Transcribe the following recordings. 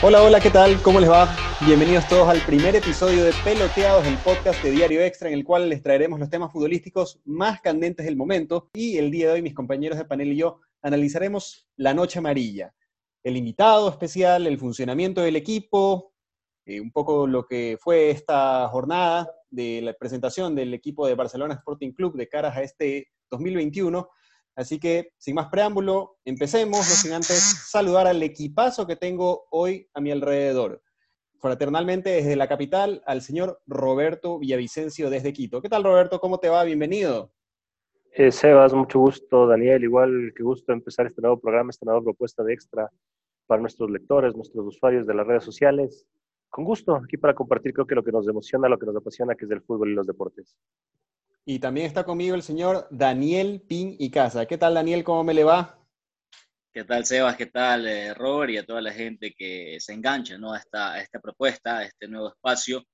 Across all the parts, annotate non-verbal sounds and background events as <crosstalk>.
Hola, hola, ¿qué tal? ¿Cómo les va? Bienvenidos todos al primer episodio de Peloteados, el podcast de Diario Extra, en el cual les traeremos los temas futbolísticos más candentes del momento. Y el día de hoy, mis compañeros de panel y yo analizaremos la Noche Amarilla, el invitado especial, el funcionamiento del equipo, eh, un poco lo que fue esta jornada de la presentación del equipo de Barcelona Sporting Club de caras a este 2021 Así que, sin más preámbulo, empecemos, no sin antes saludar al equipazo que tengo hoy a mi alrededor. Fraternalmente desde la capital, al señor Roberto Villavicencio desde Quito. ¿Qué tal, Roberto? ¿Cómo te va? Bienvenido. Eh, Sebas, mucho gusto. Daniel, igual que gusto empezar este nuevo programa, esta nueva propuesta de extra para nuestros lectores, nuestros usuarios de las redes sociales. Con gusto, aquí para compartir creo que lo que nos emociona, lo que nos apasiona, que es el fútbol y los deportes. Y también está conmigo el señor Daniel Pin y Casa. ¿Qué tal, Daniel? ¿Cómo me le va? ¿Qué tal, Sebas? ¿Qué tal, eh, Robert? Y a toda la gente que se engancha ¿no? a, esta, esta propuesta, a este nuevo espacio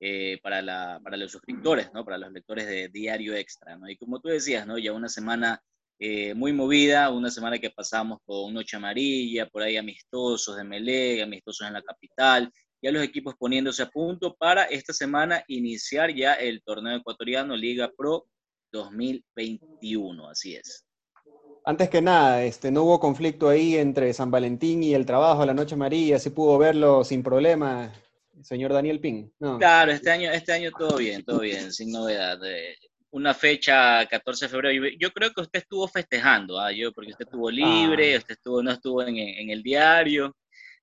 eh, para, la, para los suscriptores, ¿no? para los lectores de Diario Extra. ¿no? Y como tú decías, ¿no? ya una semana eh, muy movida, una semana que pasamos con Noche Amarilla, por ahí amistosos de Melega, amistosos en la capital, ya los equipos poniéndose a punto para esta semana iniciar ya el torneo ecuatoriano Liga Pro 2021, así es. Antes que nada, este, no hubo conflicto ahí entre San Valentín y el trabajo, la Noche María, se pudo verlo sin problema, señor Daniel Pin. Claro, este año, este año todo bien, todo bien, sin novedad. una fecha 14 de febrero. Yo creo que usted estuvo festejando, ¿ah? yo, porque usted estuvo libre, ah. usted estuvo, no estuvo en, en el diario.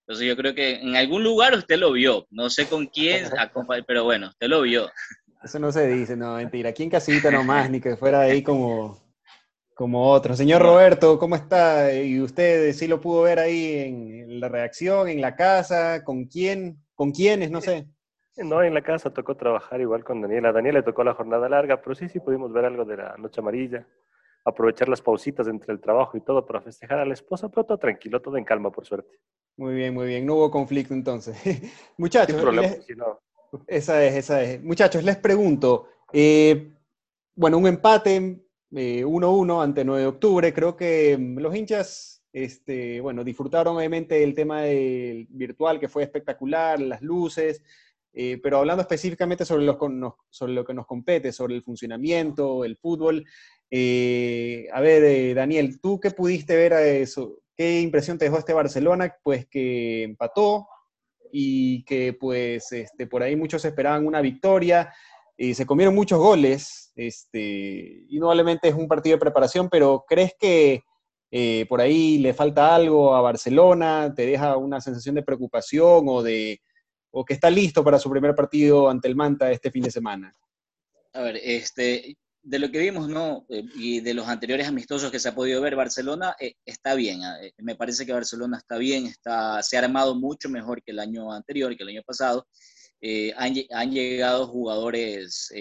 Entonces yo creo que en algún lugar usted lo vio, no sé con quién, <laughs> pero bueno, usted lo vio. Eso no se dice, no, mentira. Aquí en casita nomás, ni que fuera ahí como, como otro. Señor Roberto, ¿cómo está? ¿Y usted sí lo pudo ver ahí en la reacción, en la casa? ¿Con quién? ¿Con quiénes? No sé. No, en la casa tocó trabajar igual con Daniela. A Daniela le tocó la jornada larga, pero sí, sí pudimos ver algo de la noche amarilla aprovechar las pausitas entre el trabajo y todo para festejar a la esposa, pero todo tranquilo, todo en calma, por suerte. Muy bien, muy bien. No hubo conflicto entonces. <laughs> Muchachos. Esa es, esa es. Muchachos, les pregunto. Eh, bueno, un empate 1-1 eh, ante 9 de octubre. Creo que mm, los hinchas, este, bueno, disfrutaron obviamente el tema del virtual, que fue espectacular, las luces. Eh, pero hablando específicamente sobre, los, sobre lo que nos compete, sobre el funcionamiento, el fútbol, eh, a ver, eh, Daniel, ¿tú qué pudiste ver a eso? ¿Qué impresión te dejó este Barcelona? Pues que empató y que pues este, por ahí muchos esperaban una victoria. y se comieron muchos goles. Este, indudablemente es un partido de preparación, pero ¿crees que eh, por ahí le falta algo a Barcelona? ¿Te deja una sensación de preocupación o, de, o que está listo para su primer partido ante el Manta este fin de semana? A ver, este, de lo que vimos, ¿no? Eh, y de los anteriores amistosos que se ha podido ver, Barcelona eh, está bien. Ah, eh, me parece que Barcelona está bien, está, se ha armado mucho mejor que el año anterior, que el año pasado. Han, llegado jugadores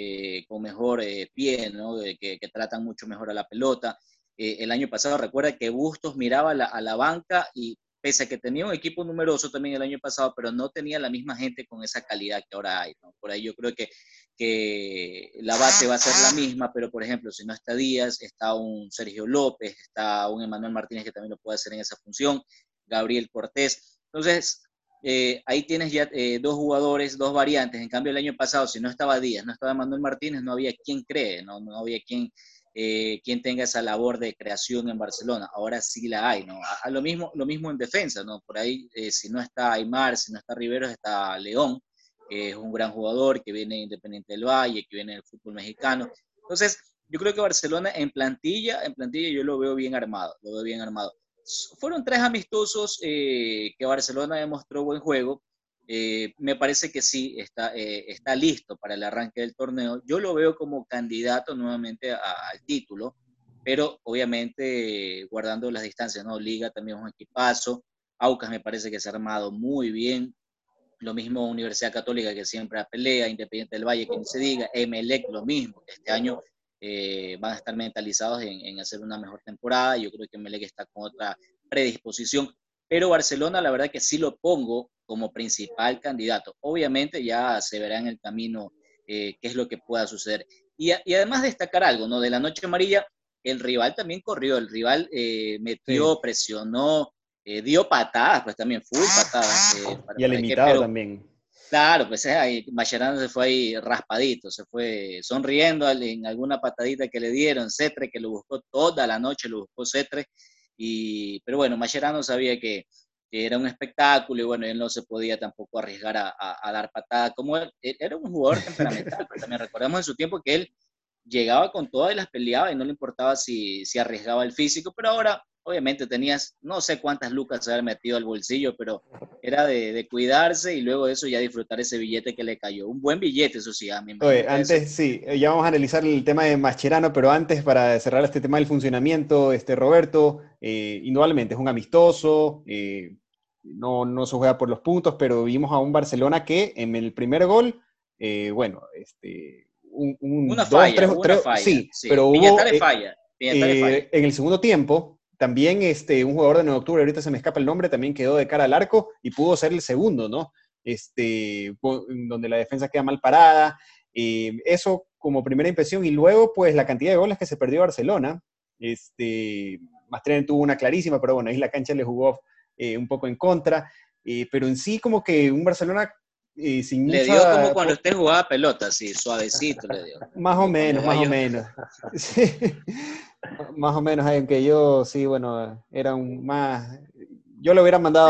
con mejor pie, ¿no? Que, tratan mucho mejor a la pelota. el año pasado, recuerda que Bustos miraba a la banca y pese a que tenía un equipo numeroso también el año pasado, pero no tenía la misma gente con esa calidad que ahora hay. Por ahí yo creo que, que la base va a ser la misma, pero por ejemplo, si no está Díaz, está un Sergio López, está un Emanuel Martínez que también lo puede hacer en esa función, Gabriel Cortés. Entonces, eh, ahí tienes ya eh, dos jugadores, dos variantes. En cambio, el año pasado, si no estaba Díaz, no estaba Emanuel Martínez, no había quien cree, no, no había quien eh, quien tenga esa labor de creación en Barcelona. Ahora sí la hay, ¿no? A, lo, mismo, lo mismo en defensa, ¿no? Por ahí, eh, si no está Aymar, si no está Riveros, está León, que es un gran jugador, que viene Independiente del Valle, que viene del fútbol mexicano. Entonces, yo creo que Barcelona en plantilla, en plantilla yo lo veo bien armado, lo veo bien armado. Fueron tres amistosos eh, que Barcelona demostró buen juego, eh, me parece que sí está, eh, está listo para el arranque del torneo. Yo lo veo como candidato nuevamente al título, pero obviamente guardando las distancias, ¿no? Liga también es un equipazo. Aucas me parece que se ha armado muy bien. Lo mismo Universidad Católica que siempre pelea, Independiente del Valle que ni se diga, Emelec lo mismo. Este año eh, van a estar mentalizados en, en, hacer una mejor temporada. Yo creo que Emelec está con otra predisposición. Pero Barcelona, la verdad que sí lo pongo como principal candidato. Obviamente ya se verá en el camino eh, qué es lo que pueda suceder. Y, además destacar algo, ¿no? De la noche amarilla, el rival también corrió, el rival eh, metió, presionó, eh, dio patadas, pues también full patadas. Eh, y el limitado también. Claro, pues ahí, Mascherano se fue ahí raspadito, se fue sonriendo en alguna patadita que le dieron, Cetre que lo buscó toda la noche, lo buscó Cetre, y, pero bueno, Mascherano sabía que, era un espectáculo y bueno, él no se podía tampoco arriesgar a, dar patada, como él, era un jugador temperamental, pero también recordemos en su tiempo que él llegaba con todas y las peleaba y no le importaba si, si arriesgaba el físico, pero ahora obviamente tenías no sé cuántas lucas se había metido al bolsillo, pero era de, cuidarse y luego de eso ya disfrutar ese billete que le cayó. Un buen billete, eso sí, a mí Oye, antes sí, ya vamos a analizar el tema de Mascherano, pero antes para cerrar este tema del funcionamiento, este Roberto, eh, indudablemente es un amistoso, eh, no, no se juega por los puntos, pero vimos a un Barcelona que en el primer gol, eh, bueno, este, un, una, falla, una falla, sí, pero hubo... Falla. en el segundo tiempo, también este, un jugador de 9 de octubre, ahorita se me escapa el nombre, también quedó de cara al arco y pudo ser el segundo, ¿no? Este, donde la defensa queda mal parada. Eh, eso como primera impresión. Y luego, pues, la cantidad de goles que se perdió Barcelona. Este, Mastrén tuvo una clarísima, pero bueno, ahí la cancha le jugó eh, un poco en contra. Eh, pero en sí, como que un Barcelona sin Le dio como cuando usted jugaba pelota, así, suavecito le dio. Más o menos, más o menos. <laughs> Sí. Más o menos, aunque yo sí, bueno, era un más... Yo lo hubiera mandado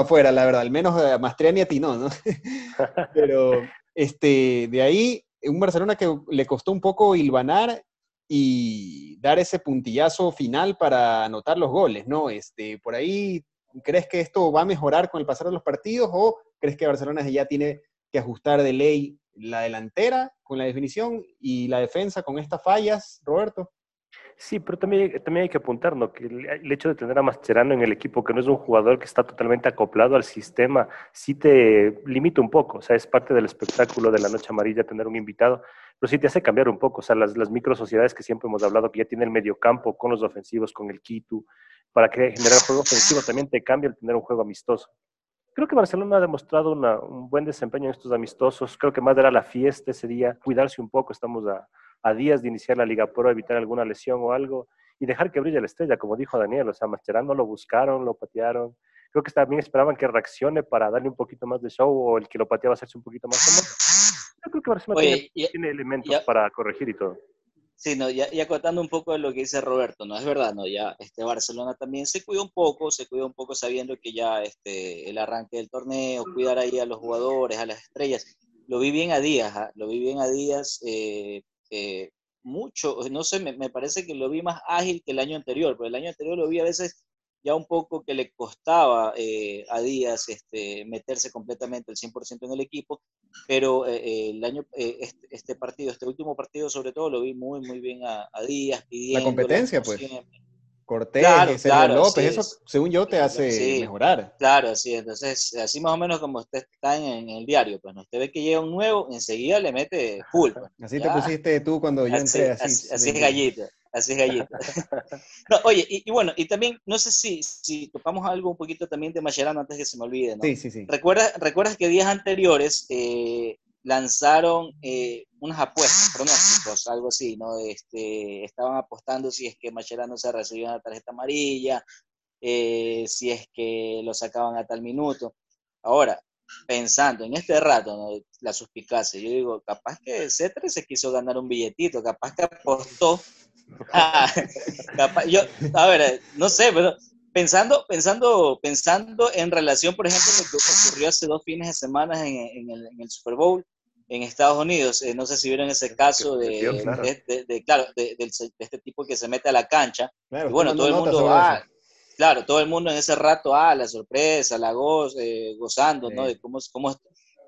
afuera, la verdad, al menos a Mastriani a ti no, ¿no? <laughs> Pero este, de ahí, un Barcelona que le costó un poco hilvanar y dar ese puntillazo final para anotar los goles, ¿no? Este, por ahí, ¿crees que esto va a mejorar con el pasar de los partidos o crees que Barcelona ya tiene que ajustar de ley la delantera con la definición y la defensa con estas fallas, Roberto? Sí, pero también, también hay que apuntar, ¿no? Que el, hecho de tener a Mascherano en el equipo, que no es un jugador que está totalmente acoplado al sistema, sí te limita un poco. O sea, es parte del espectáculo de la Noche Amarilla tener un invitado, pero sí te hace cambiar un poco. O sea, las, las micro sociedades que siempre hemos hablado, que ya tiene el mediocampo con los ofensivos, con el Kitu, para generar juego ofensivo, también te cambia el tener un juego amistoso. Creo que Barcelona ha demostrado un buen desempeño en estos amistosos. Creo que más era la fiesta ese día, cuidarse un poco. Estamos a, a días de iniciar la Liga Pro, evitar alguna lesión o algo y dejar que brille la estrella, como dijo Daniel. O sea, Mascherano lo buscaron, lo patearon. Creo que también esperaban que reaccione para darle un poquito más de show o el que lo pateaba hacerse un poquito más famoso. Yo creo que Barcelona tiene, elementos para corregir y todo. Sí, no, ya, acotando un poco de lo que dice Roberto, no es verdad, no, ya este Barcelona también se cuidó un poco, se cuidó un poco sabiendo que ya este el arranque del torneo, cuidar ahí a los jugadores, a las estrellas, lo vi bien a días, ¿ah? lo vi bien a días, eh, eh, mucho, no sé, me, parece que lo vi más ágil que el año anterior, pero el año anterior lo vi a veces ya un poco que le costaba eh, a Díaz este, meterse completamente el 100% en el equipo, pero eh, el año, este, este, partido, este último partido sobre todo, lo vi muy, muy bien a, Díaz. La competencia, pues. Cortés, claro, López, eso según yo te hace mejorar. Claro, sí, entonces así más o menos como usted está en, el diario, pues usted ve que llega un nuevo, enseguida le mete full. Pues, así te pusiste tú cuando yo entré así. Así, es gallita, así es gallita. <laughs> oye, y, bueno, y también, no sé si, si topamos algo un poquito también de Mascherano antes que se me olvide, ¿no? Sí, sí, sí. ¿Recuerdas, ¿recuerdas que días anteriores eh, lanzaron eh, unas apuestas, pronósticos, algo así, ¿no? Este, estaban apostando si es que Mascherano se recibía una tarjeta amarilla, eh, si es que lo sacaban a tal minuto. Ahora, pensando en este rato, ¿no? la suspicacia, yo digo, capaz que Cetre se quiso ganar un billetito, capaz que apostó. <laughs> yo, a ver, no sé, pero pensando, pensando, pensando en relación, por ejemplo, lo que ocurrió hace dos fines de semana en, el, Super Bowl en Estados Unidos, eh, no sé si vieron ese caso de, claro. De, este tipo que se mete a la cancha. y bueno, todo el mundo, ah, claro, todo el mundo en ese rato, ah, la sorpresa, la goz, eh, gozando, ¿no? De cómo, cómo,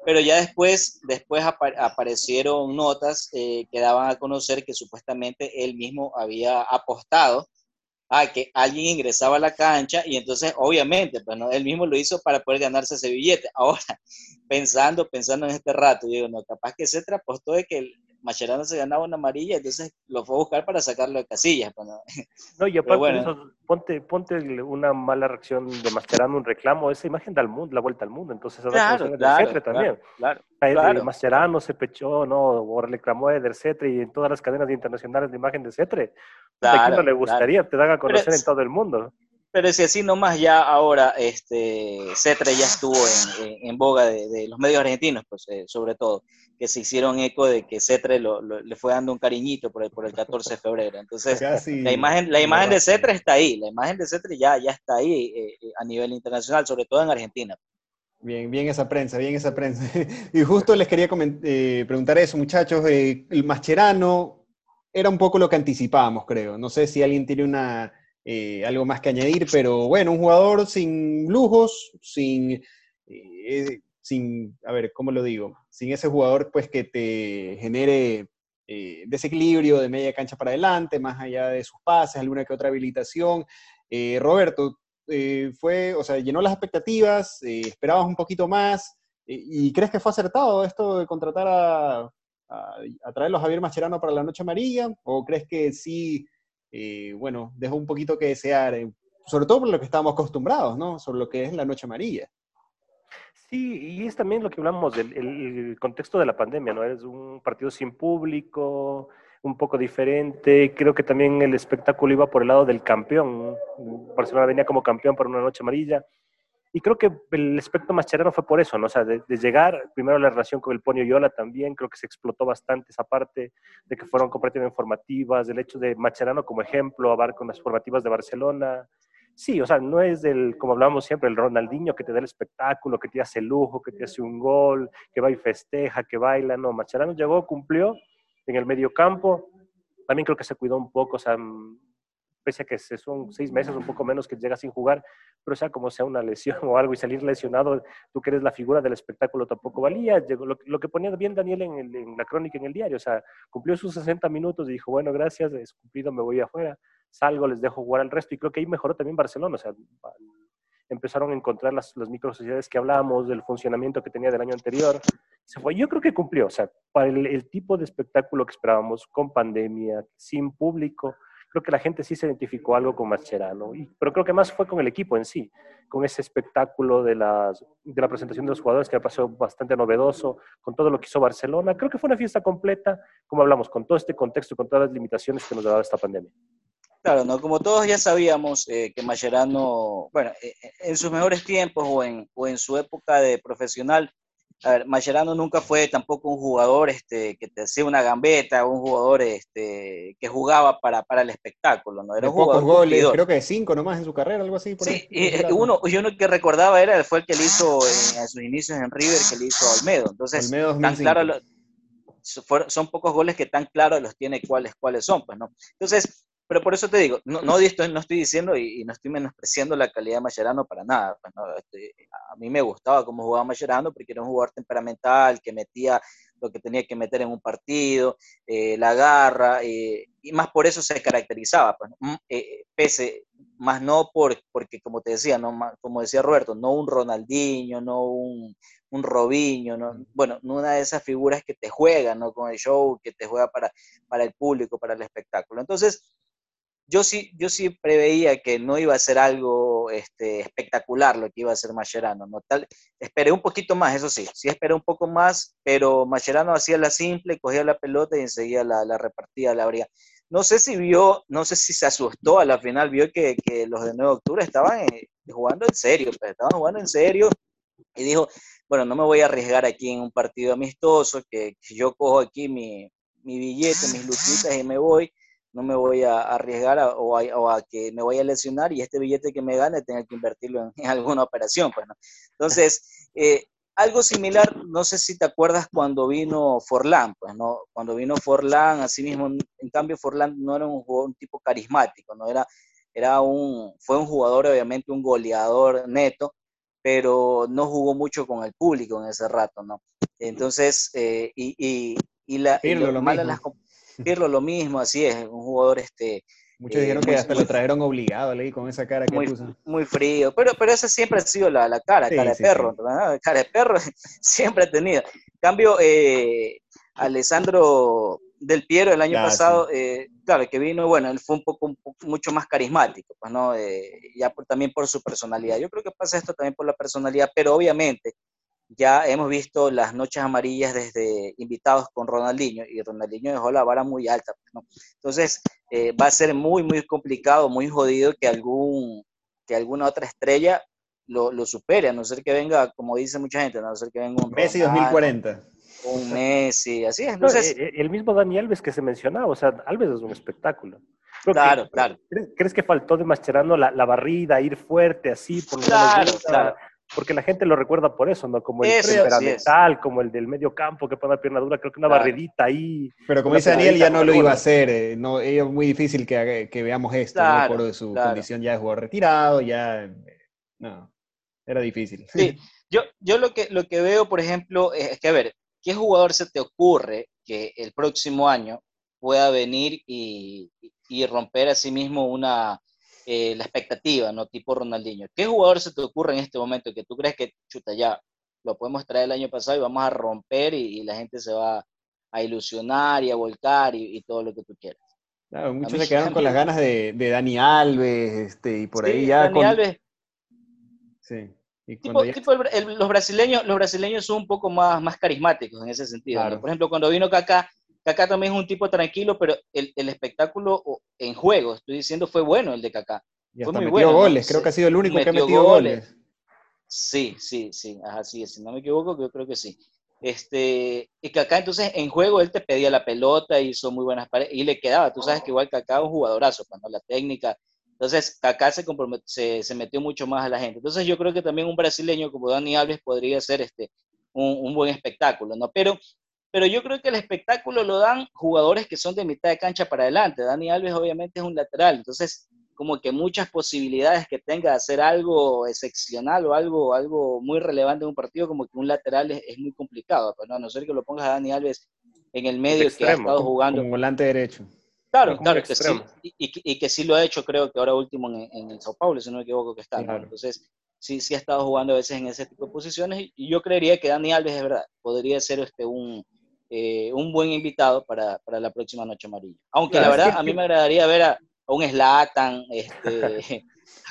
pero ya después, después aparecieron notas eh, que daban a conocer que supuestamente él mismo había apostado a que alguien ingresaba a la cancha y entonces obviamente, pues no, él mismo lo hizo para poder ganarse ese billete. <laughs> Ahora, pensando, pensando en este rato, digo, no, capaz que se apostó de que Macherano se ganaba una amarilla, entonces lo fue a buscar para sacarlo de casillas. Pues, no, <laughs> y aparte de eso, ponte, ponte una mala reacción de Mascherano, un reclamo, esa imagen da al mundo, la vuelta al mundo, entonces claro, claro, también. Claro, claro, Mascherano se pechó, ¿no? O reclamó de Cetre y en todas las cadenas internacionales de imagen de Cetre. ¿A quién no le gustaría? Te dan a conocer en todo el mundo. Pero si así nomás ya ahora, este, Cetre ya estuvo en, en, boga de, los medios argentinos, pues eh, sobre todo, que se hicieron eco de que Cetre le fue dando un cariñito por el, por el 14 de febrero. Entonces, la imagen, la imagen de Cetre está ahí, la imagen de Cetre ya, ya está ahí eh, eh, a nivel internacional, sobre todo en Argentina. Bien, bien esa prensa, bien esa prensa. <laughs> y justo les quería preguntar eso, muchachos. el Mascherano era un poco lo que anticipábamos, creo. No sé si alguien tiene una eh, algo más que añadir, pero bueno, un jugador sin lujos, sin, eh, sin, a ver, ¿cómo lo digo? Sin ese jugador pues que te genere eh, desequilibrio de media cancha para adelante, más allá de sus pases, alguna que otra habilitación. Roberto, fue, o sea, llenó las expectativas, esperabas un poquito más, ¿y crees que fue acertado esto de contratar a, a, traerlo a Javier Mascherano para la Noche Amarilla? ¿O crees que sí eh, bueno, dejó un poquito que desear, eh, sobre todo por lo que estábamos acostumbrados, ¿no? Sobre lo que es la noche amarilla. Sí, y es también lo que hablamos del contexto de la pandemia, ¿no? Es un partido sin público, un poco diferente. Creo que también el espectáculo iba por el lado del campeón. Barcelona venía como campeón para una noche amarilla. Y creo que el aspecto Mascherano fue por eso, ¿no? O sea, de, llegar, primero la relación con el Ponio Yola también, creo que se explotó bastante esa parte de que fueron completamente formativas, del hecho de Mascherano como ejemplo, a con las formativas de Barcelona. Sí, o sea, no es del, como hablábamos siempre, el Ronaldinho que te da el espectáculo, que te hace lujo, que te hace un gol, que va y festeja, que baila, no. Mascherano llegó, cumplió en el medio campo, también creo que se cuidó un poco, o sea, pese a que son seis meses, un poco menos que llega sin jugar, pero sea como sea una lesión <laughs> o algo y salir lesionado, tú que eres la figura del espectáculo tampoco valía. Lo, lo que ponía bien Daniel en, la crónica en el diario, o sea, cumplió sus 60 minutos y dijo, bueno, gracias, es cumplido, me voy afuera, salgo, les dejo jugar al resto y creo que ahí mejoró también Barcelona, o sea, empezaron a encontrar las, las micro sociedades que hablábamos, del funcionamiento que tenía del año anterior. Se fue. Yo creo que cumplió, o sea, para el, el tipo de espectáculo que esperábamos, con pandemia, sin público, creo que la gente sí se identificó algo con Mascherano, y, pero creo que más fue con el equipo en sí, con ese espectáculo de, las, de la presentación de los jugadores que me pasó bastante novedoso, con todo lo que hizo Barcelona. Creo que fue una fiesta completa, como hablamos, con todo este contexto y con todas las limitaciones que nos ha dado esta pandemia. Claro, ¿no? como todos ya sabíamos eh, que Mascherano, bueno, eh, en sus mejores tiempos o en, o en su época de profesional, a ver, Mascherano nunca fue tampoco un jugador este, que te hacía una gambeta, un jugador este, que jugaba para, para el espectáculo, ¿no? Era un pocos goles, creo que cinco nomás en su carrera, algo así. sí, y, uno, y uno que recordaba era, fue el que le hizo en, sus inicios en River, que le hizo a Olmedo. Entonces, tan claro, son pocos goles que tan claro los tiene cuáles, cuáles son, pues, ¿no? Entonces, pero por eso te digo, no, no, estoy, no estoy diciendo y, no estoy menospreciando la calidad de Mascherano para nada. Pues este, a mí me gustaba cómo jugaba Mascherano porque era un jugador temperamental, que metía lo que tenía que meter en un partido, eh, la garra, eh, y más por eso se caracterizaba, pues, mm, eh, pese, más no por, porque, como te decía, no, como decía Roberto, no un Ronaldinho, no un, un Robinho, ¿no? bueno, una de esas figuras que te juegan ¿no? con el show, que te juega para, para el público, para el espectáculo. Entonces, yo sí, yo sí preveía que no iba a ser algo este, espectacular lo que iba a ser Mascherano, ¿no? Tal, esperé un poquito más, eso sí, sí esperé un poco más, pero Mascherano hacía la simple, cogía la pelota y enseguida la, la repartía, la abría. No sé si vio, no sé si se asustó a la final, vio que, que los de 9 de octubre estaban eh, jugando en serio, pues, estaban jugando en serio y dijo, bueno, no me voy a arriesgar aquí en un partido amistoso, que, yo cojo aquí mi, mi billete, mis luchitas y me voy no me voy a arriesgar o, a, que me voy a lesionar y este billete que me gane tenga que invertirlo en, alguna operación. Pues, Entonces, <laughs> eh, algo similar, no sé si te acuerdas cuando vino Forlán, pues, ¿no? Cuando vino Forlán, así mismo, en cambio Forlán no era un, jugador, un tipo carismático, ¿no? Era, era un, fue un jugador, obviamente, un goleador neto, pero no jugó mucho con el público en ese rato, ¿no? Entonces, eh, y, y, y, la, y lo, malo las Pirlo lo mismo, así es, un jugador este... Muchos eh, dijeron que hasta lo trajeron obligado, leí con esa cara que muy, puso. Muy frío, pero, pero esa siempre ha sido la, la cara, cara de perro, cara de perro siempre ha tenido. En cambio, eh, Alessandro del Piero el año pasado, eh, claro, que vino, bueno, él fue un poco, mucho más carismático, pues, ¿no? Eh, ya también por su personalidad. Yo creo que pasa esto también por la personalidad, pero obviamente ya hemos visto las noches amarillas desde invitados con Ronaldinho y Ronaldinho dejó la vara muy alta. Pues, Entonces, eh, va a ser muy, muy complicado, muy jodido que algún, que alguna otra estrella lo, lo, supere, a no ser que venga, como dice mucha gente, a no ser que venga un Messi 2040. Un Messi, así es. Entonces, eh, el mismo Dani Alves que se mencionaba, o sea, Alves es un espectáculo. claro, claro. ¿crees, que faltó de Mascherano la, la, barrida, ir fuerte así? Por claro, claro porque la gente lo recuerda por eso, ¿no? Como el temperamental, como el del medio campo que pone la pierna dura, creo que una barredita ahí. Pero como dice Daniel, ya no lo iba a hacer, eh, no, es muy difícil que, que veamos esto, ¿no? por su condición ya de jugador retirado, ya, no, era difícil. Sí, yo, yo lo, que, lo que veo, por ejemplo, es que, a ver, ¿qué jugador se te ocurre que el próximo año pueda venir y, y romper a sí mismo una eh, la expectativa, ¿no? Tipo Ronaldinho. ¿Qué jugador se te ocurre en este momento que tú crees que, chuta, ya lo podemos traer el año pasado y vamos a romper y, la gente se va a ilusionar y a volcar y, todo lo que tú quieras? Claro, muchos se quedaron con las ganas de, de, Dani Alves este, y por ahí ya. Dani Alves. Sí. tipo, los, brasileños, los brasileños son un poco más, más carismáticos en ese sentido. Por ejemplo, cuando vino Kaká, Kaká también es un tipo tranquilo, pero el, el, espectáculo en juego, estoy diciendo, fue bueno el de Kaká. Y hasta metió goles, creo que ha sido el único que ha metido goles. Sí, sí, sí, así es, si no me equivoco, yo creo que sí. Este, y Kaká entonces en juego él te pedía la pelota, hizo muy buenas paredes y le quedaba, tú sabes que igual Kaká es un jugadorazo, cuando la técnica, entonces Kaká se, se, se, metió mucho más a la gente. Entonces yo creo que también un brasileño como Dani Alves podría ser este, un, un buen espectáculo, ¿no? Pero pero yo creo que el espectáculo lo dan jugadores que son de mitad de cancha para adelante. Dani Alves obviamente es un lateral, entonces como que muchas posibilidades que tenga de hacer algo excepcional o algo, algo muy relevante en un partido, como que un lateral es, muy complicado, pero no, a no ser que lo pongas a Dani Alves en el medio que ha estado jugando. Como volante derecho. Claro, claro que sí. Y, que sí lo ha hecho, creo que ahora último en, el Sao Paulo, si no me equivoco que está. Entonces, sí, sí ha estado jugando a veces en ese tipo de posiciones. Y yo creería que Dani Alves, es verdad, podría ser este un, eh, un buen invitado para, para, la próxima Noche Amarilla. Aunque la verdad, a mí me agradaría ver a, un Slatan, este, <laughs> <laughs>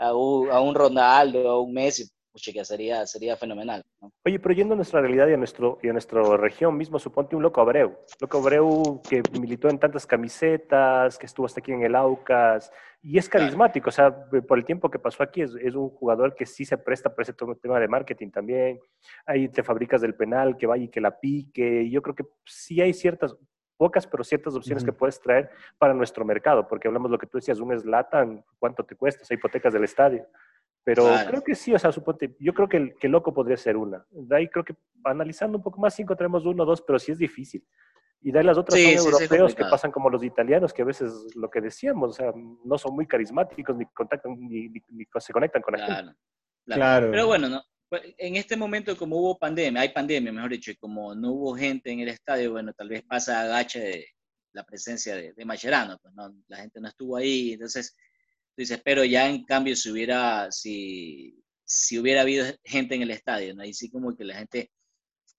a, a, un, Ronaldo, a un Messi, que sería, sería fenomenal. Oye, pero yendo a nuestra realidad y a, nuestro, y a nuestra región mismo, suponte un Loco Abreu. Loco Abreu que militó en tantas camisetas, que estuvo hasta aquí en el Aucas, y es carismático, o sea, por el tiempo que pasó aquí, es, es, un jugador que sí se presta para ese tema de marketing también. Ahí te fabricas del penal, que vaya y que la pique. Yo creo que sí hay ciertas, pocas, pero ciertas opciones que puedes traer para nuestro mercado, porque hablamos lo que tú decías, un Slatan, ¿cuánto te cuesta? O sea, hipotecas del estadio. Pero creo que sí, o sea, suponte, yo creo que, que loco podría ser una. De ahí creo que analizando un poco más, cinco tenemos uno, dos, pero sí es difícil. Y de ahí las otras son europeos que pasan como los italianos, que a veces lo que decíamos, o sea, no son muy carismáticos, ni contactan, ni, ni, se conectan con la gente. Claro. Pero bueno, ¿no? Pues, en este momento, como hubo pandemia, hay pandemia, mejor dicho, y como no hubo gente en el estadio, bueno, tal vez pasa agache de la presencia de, de Mascherano, pues no, la gente no estuvo ahí, entonces dices, pero ya en cambio si hubiera, si, si hubiera habido gente en el estadio, ¿no? Ahí sí como que la gente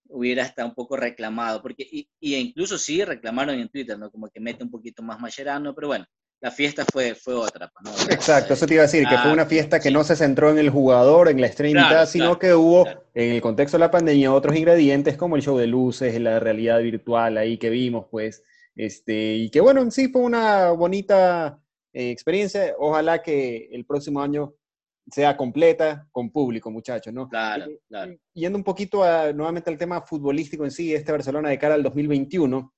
hubiera estado un poco reclamado, porque, y, y, incluso sí reclamaron en Twitter, ¿no? Como que mete un poquito más Mascherano, pero bueno, la fiesta fue, fue otra. Pues, ¿no? Exacto, eso te iba a decir, que fue una fiesta que no se centró en el jugador, en la estrella sino que hubo en el contexto de la pandemia otros ingredientes como el show de luces, la realidad virtual ahí que vimos, pues, este, y que bueno, en sí fue una bonita eh, experiencia. Ojalá que el próximo año sea completa con público, muchachos, ¿no? Claro, claro. Yendo un poquito a, nuevamente al tema futbolístico en sí, este Barcelona de cara al 2021,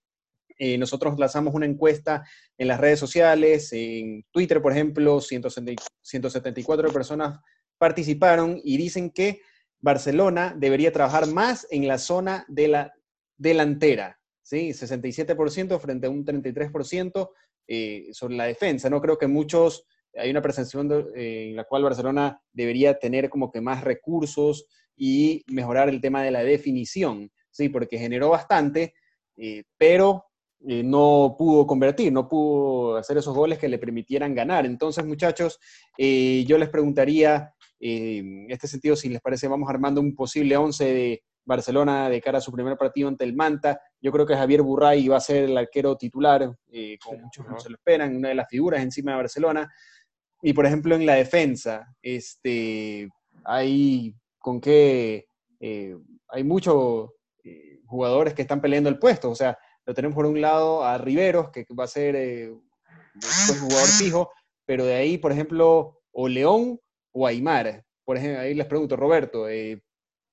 eh, nosotros lanzamos una encuesta en las redes sociales, en Twitter, por ejemplo, 174 personas participaron y dicen que Barcelona debería trabajar más en la zona de la delantera, ¿sí? 67% frente a un 33% eh, sobre la defensa. No creo que muchos, hay una percepción eh, en la cual Barcelona debería tener como que más recursos y mejorar el tema de la definición, ¿sí? porque generó bastante, eh, pero no pudo convertir, no pudo hacer esos goles que le permitieran ganar. Entonces, muchachos, yo les preguntaría, en este sentido, si les parece, vamos armando un posible 11 de Barcelona de cara a su primer partido ante el Manta. Yo creo que Javier Burray va a ser el arquero titular, eh, como muchos no se lo esperan, una de las figuras encima de Barcelona. Y por ejemplo, en la defensa, este, hay con qué, eh, hay muchos eh, jugadores que están peleando el puesto. O sea, lo tenemos por un lado a Riveros, que va a ser un jugador fijo, pero de ahí, por ejemplo, o León o Aymar. Por ejemplo, ahí les pregunto, Roberto, eh,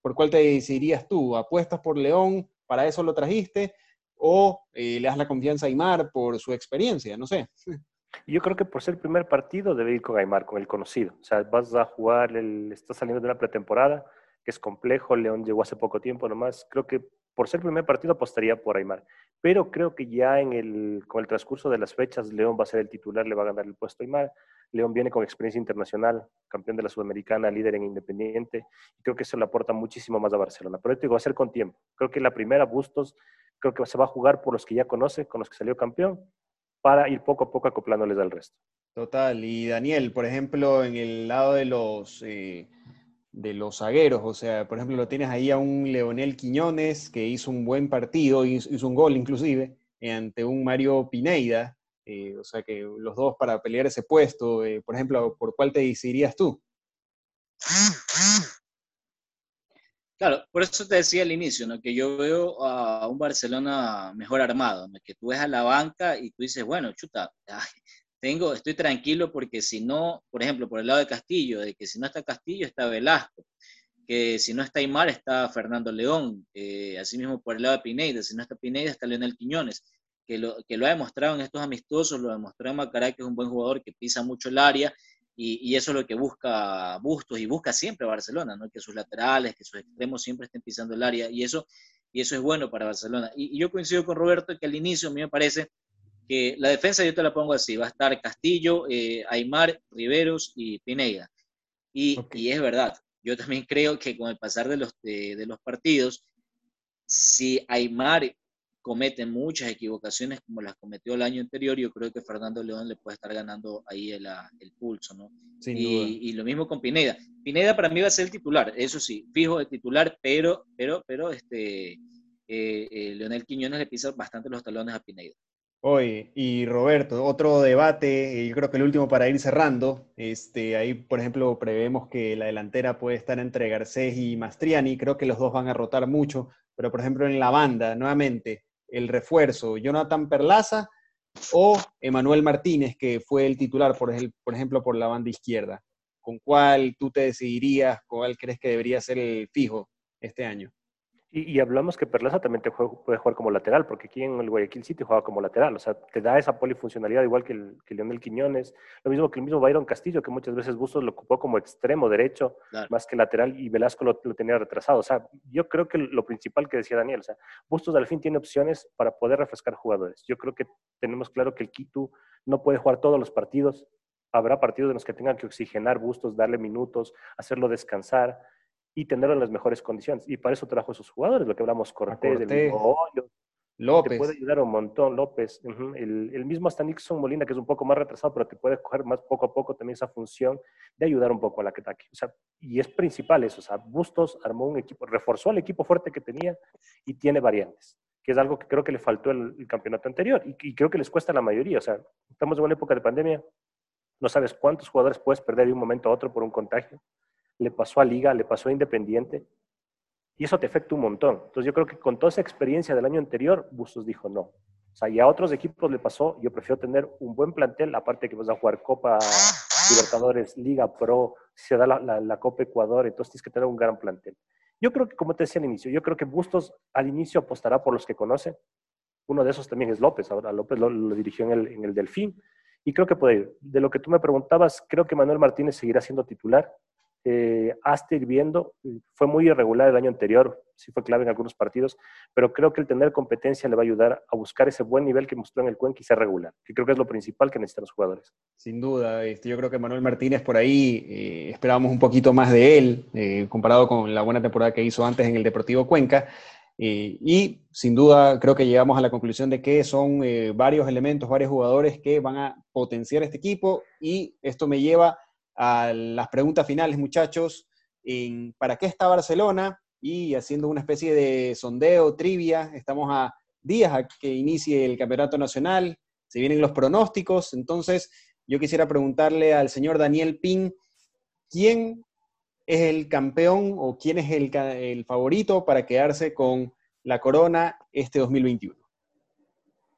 ¿por cuál te decidirías tú? ¿Apuestas por León? ¿Para eso lo trajiste? ¿O eh, le das la confianza a Aymar por su experiencia? No sé. <laughs> Yo creo que por ser el primer partido debe ir con Aymar, con el conocido. O sea, vas a jugar, el, estás saliendo de una pretemporada que es complejo, León llegó hace poco tiempo nomás. Creo que por ser el primer partido apostaría por Aymar. Pero creo que ya en el, con el transcurso de las fechas, León va a ser el titular, le va a ganar el puesto a Aymar. León viene con experiencia internacional, campeón de la Sudamericana, líder en Independiente, y creo que eso le aporta muchísimo más a Barcelona. Pero esto va a ser con tiempo. Creo que la primera, Bustos, creo que se va a jugar por los que ya conoce, con los que salió campeón, para ir poco a poco acoplándoles al resto. Total. Y Daniel, por ejemplo, en el lado de los, eh, de los zagueros, o sea, por ejemplo, lo tienes ahí a un Leonel Quiñones que hizo un buen partido, hizo un gol inclusive, ante un Mario Pineida, eh, o sea que los dos para pelear ese puesto, eh, por ejemplo, ¿por cuál te decidirías tú? Claro, por eso te decía al inicio, ¿no? que yo veo a un Barcelona mejor armado, que tú ves a la banca y tú dices, bueno, chuta, tengo, estoy tranquilo porque si no, por ejemplo, por el lado de Castillo, de que si no está Castillo está Velasco, que si no está Aymar está Fernando León, eh, asimismo por el lado de Pineda, si no está Pineda está Leonel Quiñones, que lo, que lo ha demostrado en estos amistosos, lo demostró en Macará, que es un buen jugador que pisa mucho el área y, eso es lo que busca Bustos y busca siempre Barcelona, ¿no? que sus laterales, que sus extremos siempre estén pisando el área y eso, y eso es bueno para Barcelona. Y, yo coincido con Roberto que al inicio a mí me parece que la defensa yo te la pongo así, va a estar Castillo, eh, Aymar, Riveros y Pineda. Y, y, es verdad, yo también creo que con el pasar de los, de, de los partidos, si Aymar comete muchas equivocaciones como las cometió el año anterior, yo creo que Fernando León le puede estar ganando ahí el, ah, el pulso, ¿no? y, y, lo mismo con Pineda. Pineda para mí va a ser el titular, eso sí, fijo de titular, pero, pero, pero, este, eh, eh, Leonel Quiñones le pisa bastante los talones a Pineda. Oye, y Roberto, otro debate, yo creo que el último para ir cerrando, este, ahí por ejemplo prevemos que la delantera puede estar entre Garcés y Mastriani, creo que los dos van a rotar mucho, pero por ejemplo en la banda, nuevamente, el refuerzo, Jonathan Perlaza o Emanuel Martínez, que fue el titular, por, por ejemplo, por la banda izquierda? ¿Con cuál tú te decidirías? ¿Cuál crees que debería ser el fijo este año? Y, hablamos que Perlaza también te puede jugar como lateral, porque aquí en el Guayaquil City juega como lateral, o sea, te da esa polifuncionalidad igual que, el, que Leonel Quiñones, lo mismo que el mismo Byron Castillo, que muchas veces Bustos lo ocupó como extremo derecho, más que lateral, y Velasco lo, tenía retrasado. O sea, yo creo que lo principal que decía Daniel, o sea, Bustos al fin tiene opciones para poder refrescar jugadores. Yo creo que tenemos claro que el Quito no puede jugar todos los partidos, habrá partidos en los que tengan que oxigenar Bustos, darle minutos, hacerlo descansar y tenerlo en las mejores condiciones. Y para eso trajo a esos jugadores, lo que hablamos, Cortés, el López. Te puede ayudar un montón, López. el, el, mismo hasta Nixon Molina, que es un poco más retrasado, pero te puede coger más poco a poco también esa función de ayudar un poco al ataque. O sea, y es principal eso. O sea, Bustos armó un equipo, reforzó el equipo fuerte que tenía y tiene variantes, que es algo que creo que le faltó el, el campeonato anterior y, y, creo que les cuesta a la mayoría. O sea, estamos en una época de pandemia, no sabes cuántos jugadores puedes perder de un momento a otro por un contagio le pasó a Liga, le pasó a Independiente, y eso te afecta un montón. Entonces yo creo que con toda esa experiencia del año anterior, Bustos dijo no. O sea, y a otros equipos le pasó, yo prefiero tener un buen plantel, aparte que vas a jugar Copa Libertadores, Liga Pro, se da la, Copa Ecuador, entonces tienes que tener un gran plantel. Yo creo que, como te decía al inicio, yo creo que Bustos al inicio apostará por los que conoce. Uno de esos también es López. Ahora López lo, dirigió en el, en el Delfín. Y creo que puede ir. De lo que tú me preguntabas, creo que Manuel Martínez seguirá siendo titular eh, hasta ir viendo. Fue muy irregular el año anterior, sí fue clave en algunos partidos, pero creo que el tener competencia le va a ayudar a buscar ese buen nivel que mostró en el Cuenca y ser regular, que creo que es lo principal que necesitan los jugadores. Sin duda, este, yo creo que Manuel Martínez por ahí eh, esperábamos un poquito más de él, eh, comparado con la buena temporada que hizo antes en el Deportivo Cuenca. Eh, y sin duda creo que llegamos a la conclusión de que son varios elementos, varios jugadores que van a potenciar este equipo y esto me lleva a las preguntas finales, muchachos, ¿para qué está Barcelona? Y haciendo una especie de sondeo, trivia, estamos a días a que inicie el Campeonato Nacional, se vienen los pronósticos, entonces yo quisiera preguntarle al señor Daniel Pin, ¿quién es el campeón o quién es el, el favorito para quedarse con la corona este 2021?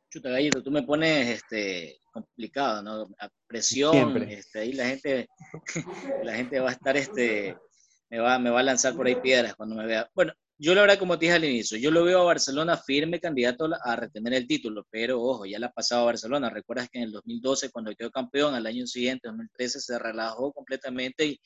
Chuta Gallito, tú me pones este, complicado, ¿no? presión, este, ahí la gente, <laughs> la gente va a estar, este, me va, me va a lanzar por ahí piedras cuando me vea. Bueno, yo la verdad, como te dije al inicio, yo lo veo a Barcelona firme candidato a retener el título, pero ojo, ya le ha pasado a Barcelona. Recuerdas que en el 2012, cuando quedó campeón, al año siguiente, 2013, se relajó completamente y,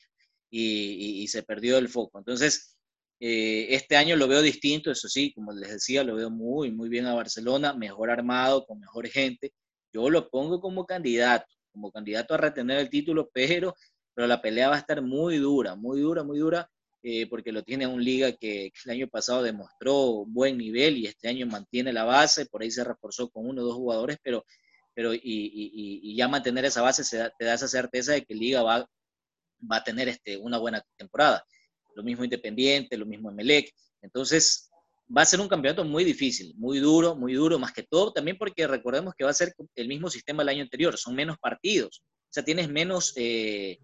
y, y se perdió el foco. Entonces, eh, este año lo veo distinto, eso sí, como les decía, lo veo muy, muy bien a Barcelona, mejor armado, con mejor gente. Yo lo pongo como candidato, como candidato a retener el título, pero, pero la pelea va a estar muy dura, muy dura, muy dura, eh, porque lo tiene un liga que, el año pasado demostró buen nivel y este año mantiene la base, por ahí se reforzó con uno o dos jugadores, pero, pero y, y, ya mantener esa base te da esa certeza de que liga va, va a tener este, una buena temporada lo mismo Independiente, lo mismo Emelec. Entonces, va a ser un campeonato muy difícil, muy duro, muy duro, más que todo también porque recordemos que va a ser el mismo sistema del año anterior, son menos partidos, o sea, tienes menos eh,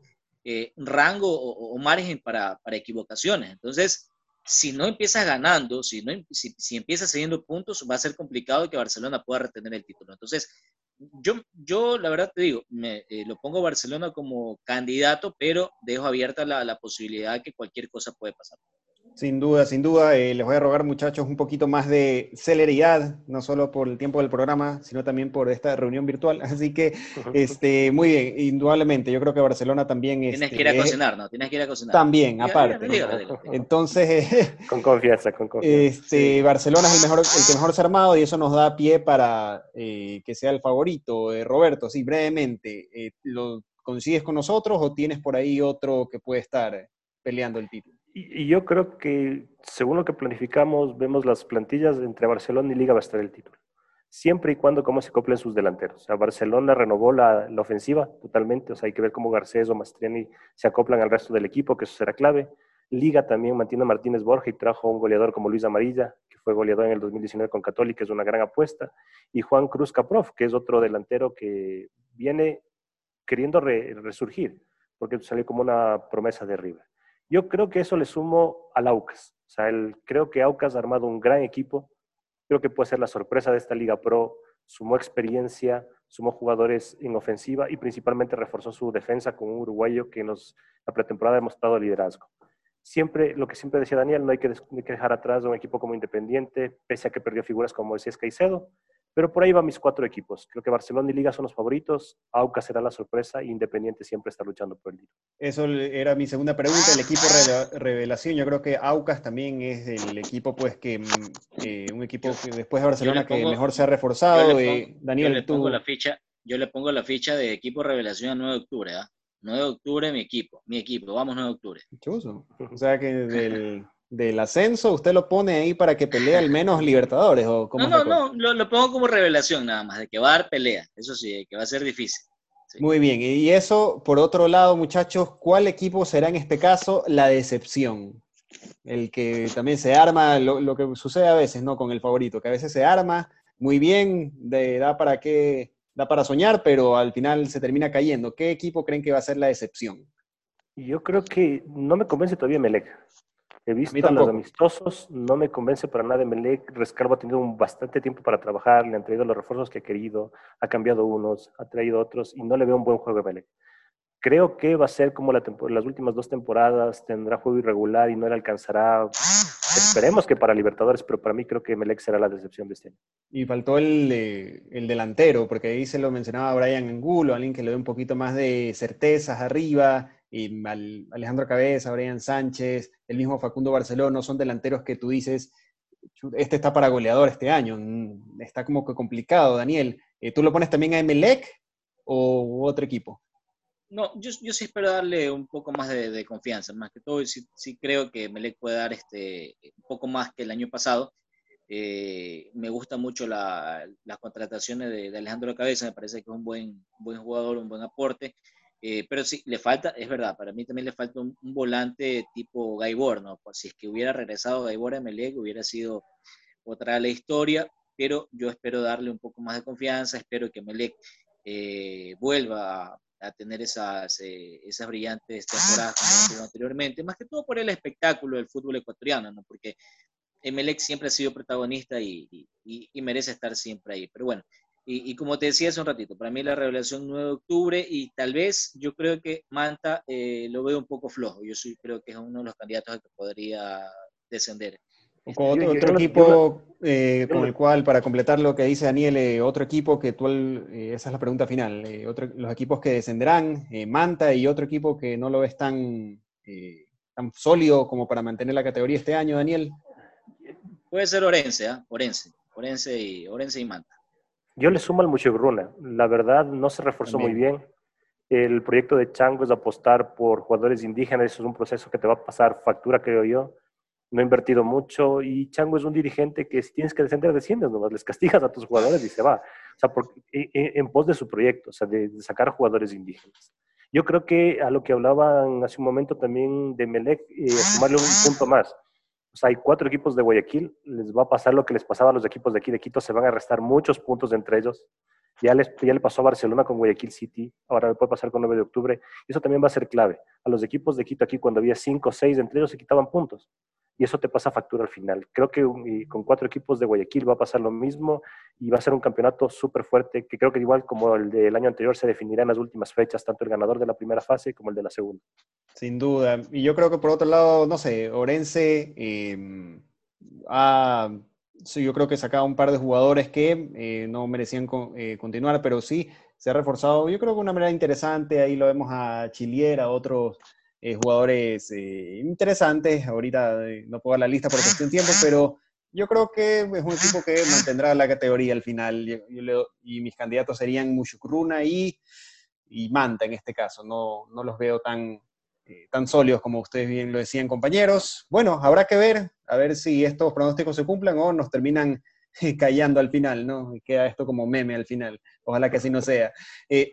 eh, rango o, margen para, equivocaciones. Entonces, si no empiezas ganando, si, no, si, empiezas cediendo puntos, va a ser complicado que Barcelona pueda retener el título. Entonces, yo, yo la verdad te digo, me, eh, lo pongo Barcelona como candidato, pero dejo abierta la, la posibilidad que cualquier cosa puede pasar. Sin duda, sin duda. Eh, les voy a rogar, muchachos, un poquito más de celeridad, no solo por el tiempo del programa, sino también por esta reunión virtual. <laughs> Así que, este, muy bien, indudablemente. Yo creo que Barcelona también. Tienes que ir a este, cocinar, ¿no? Tienes que ir a cocinar. También, aparte. Entonces. con confianza, con confianza. Este, Barcelona es el, mejor, el que mejor se ha armado y eso nos da pie para eh, que sea el favorito. Eh, Roberto, sí, brevemente, ¿lo consigues con nosotros o tienes por ahí otro que puede estar peleando el título? Y, yo creo que, según lo que planificamos, vemos las plantillas entre Barcelona y Liga va a estar el título. Siempre y cuando cómo se coplen sus delanteros. O sea, Barcelona renovó la, ofensiva totalmente. O sea, hay que ver cómo Garcés o Mastriani se acoplan al resto del equipo, que eso será clave. Liga también mantiene Martínez Borja y trajo un goleador como Luis Amarilla, que fue goleador en el 2019 con Católica, es una gran apuesta. Y Juan Cruz Caprof, que es otro delantero que viene queriendo resurgir, porque salió como una promesa de River. Yo creo que eso le sumo al Aucas. O sea, el, creo que Aucas ha armado un gran equipo. Creo que puede ser la sorpresa de esta Liga Pro. Sumó experiencia, sumó jugadores en ofensiva y principalmente reforzó su defensa con un uruguayo que en la pretemporada ha demostrado liderazgo. Siempre, lo que siempre decía Daniel, no hay que, dejar atrás a un equipo como Independiente, pese a que perdió figuras como decía Caicedo, pero por ahí van mis cuatro equipos. Creo que Barcelona y Liga son los favoritos. Aucas será la sorpresa. Independiente siempre está luchando por el título. Eso era mi segunda pregunta. El equipo revelación. Yo creo que Aucas también es el equipo, pues, que mm, un equipo que después de Barcelona que mejor se ha reforzado. Eh, Daniel, yo le pongo la ficha. Yo le pongo la ficha de equipo revelación a 9 de octubre. ¿ah? 9 de octubre, mi equipo. Mi equipo. Vamos 9 de octubre. O sea que del del ascenso, usted lo pone ahí para que pelee al menos Libertadores o No, no, no, lo, pongo como revelación nada más, de que va a dar pelea, eso sí, que va a ser difícil. Muy bien, y eso, por otro lado, muchachos, ¿cuál equipo será en este caso la decepción? El que también se arma, lo, que sucede a veces, ¿no? Con el favorito, que a veces se arma muy bien, de, da para qué, da para soñar, pero al final se termina cayendo. ¿Qué equipo creen que va a ser la decepción? Yo creo que no me convence todavía Melec. He visto a, los amistosos, no me convence para nada. Melec Rescalvo ha tenido un bastante tiempo para trabajar, le han traído los refuerzos que ha querido, ha cambiado unos, ha traído otros y no le veo un buen juego a Melec. Creo que va a ser como la las últimas dos temporadas, tendrá juego irregular y no le alcanzará. Esperemos que para Libertadores, pero para mí creo que Melec será la decepción de este año. Y faltó el, el delantero, porque ahí se lo mencionaba Brian Angulo, alguien que le dé un poquito más de certezas arriba, y Alejandro Cabeza, Brian Sánchez, el mismo Facundo Barcelona, son delanteros que tú dices, este está para goleador este año, mm, está como que complicado, Daniel. Eh, ¿Tú lo pones también a Emelec o otro equipo? No, yo, sí espero darle un poco más de, confianza, más que todo, sí, creo que Emelec puede dar este, un poco más que el año pasado. Eh, me gusta mucho la, las contrataciones de, Alejandro Cabeza, me parece que es un buen, buen jugador, un buen aporte. Eh, pero sí, le falta, es verdad, para mí también le falta un, volante tipo Gaibor, ¿no? Pues si es que hubiera regresado Gaibor a Melec, hubiera sido otra la historia, pero yo espero darle un poco más de confianza, espero que Melec eh, vuelva a, tener esas, eh, esas brillantes temporadas como anteriormente, más que todo por el espectáculo del fútbol ecuatoriano, ¿no? Porque Melec siempre ha sido protagonista y, y merece estar siempre ahí. Pero bueno, Y, como te decía hace un ratito, para mí la revelación 9 de octubre y tal vez yo creo que Manta eh, lo veo un poco flojo. Yo sí creo que es uno de los candidatos a que podría descender. Con otro, equipo eh, con el cual, para completar lo que dice Daniel, eh, otro equipo que tú, esa es la pregunta final, los equipos que descenderán, Manta y otro equipo que no lo ves tan, tan sólido como para mantener la categoría este año, Daniel. Puede ser Orense, ¿ah? Orense, Orense y, Orense y Manta. Yo le sumo al Muchegruna. La verdad, no se reforzó muy bien. El proyecto de Chango es apostar por jugadores indígenas. Eso es un proceso que te va a pasar factura, creo yo. No ha invertido mucho y Chango es un dirigente que si tienes que descender, desciendes nomás. Les castigas a tus jugadores y se va. O sea, en, pos de su proyecto, o sea, de, sacar jugadores indígenas. Yo creo que a lo que hablaban hace un momento también de Melec, eh, sumarle un punto más hay cuatro equipos de Guayaquil, les va a pasar lo que les pasaba a los equipos de aquí de Quito, se van a restar muchos puntos entre ellos. Ya, les, ya le pasó a Barcelona con Guayaquil City, ahora le puede pasar con 9 de octubre. Eso también va a ser clave. A los equipos de Quito aquí, cuando había cinco o seis entre ellos, se quitaban puntos y eso te pasa factura al final. Creo que con cuatro equipos de Guayaquil va a pasar lo mismo y va a ser un campeonato súper fuerte que creo que igual como el del año anterior se definirá en las últimas fechas, tanto el ganador de la primera fase como el de la segunda. Sin duda. Y yo creo que por otro lado, no sé, Orense em, ha, yo creo que sacaba un par de jugadores que eh, no merecían eh, continuar, pero sí se ha reforzado, yo creo que de una manera interesante. Ahí lo vemos a Chiliera, a otros eh, jugadores eh, interesantes. Ahorita eh, no puedo dar la lista por cuestión de tiempo, pero yo creo que es un equipo que mantendrá la categoría al final. y mis candidatos serían Mushukruna y, y Manta en este caso. No, no los veo tan, tan sólidos como ustedes bien lo decían, compañeros. Bueno, habrá que ver, a ver si estos pronósticos se cumplen o nos terminan callando al final, ¿no? Y queda esto como meme al final. Ojalá que así no sea.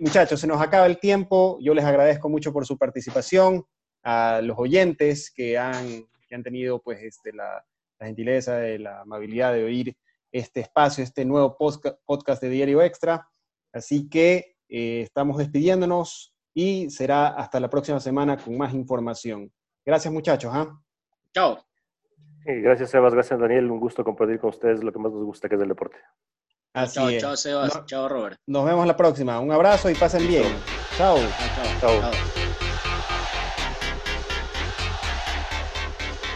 muchachos, se nos acaba el tiempo. Yo les agradezco mucho por su participación a los oyentes que han, que han tenido pues, este, la, la gentileza, de la amabilidad de oír este espacio, este nuevo podcast de Diario Extra. Así que eh, estamos despidiéndonos y será hasta la próxima semana con más información. Gracias muchachos. ¿ah? Chao. gracias Sebas, gracias Daniel, un gusto compartir con ustedes lo que más nos gusta que es el deporte. Así chao, chao Sebas, chao Robert. Nos vemos la próxima, un abrazo y pasen bien. chao. chao. chao.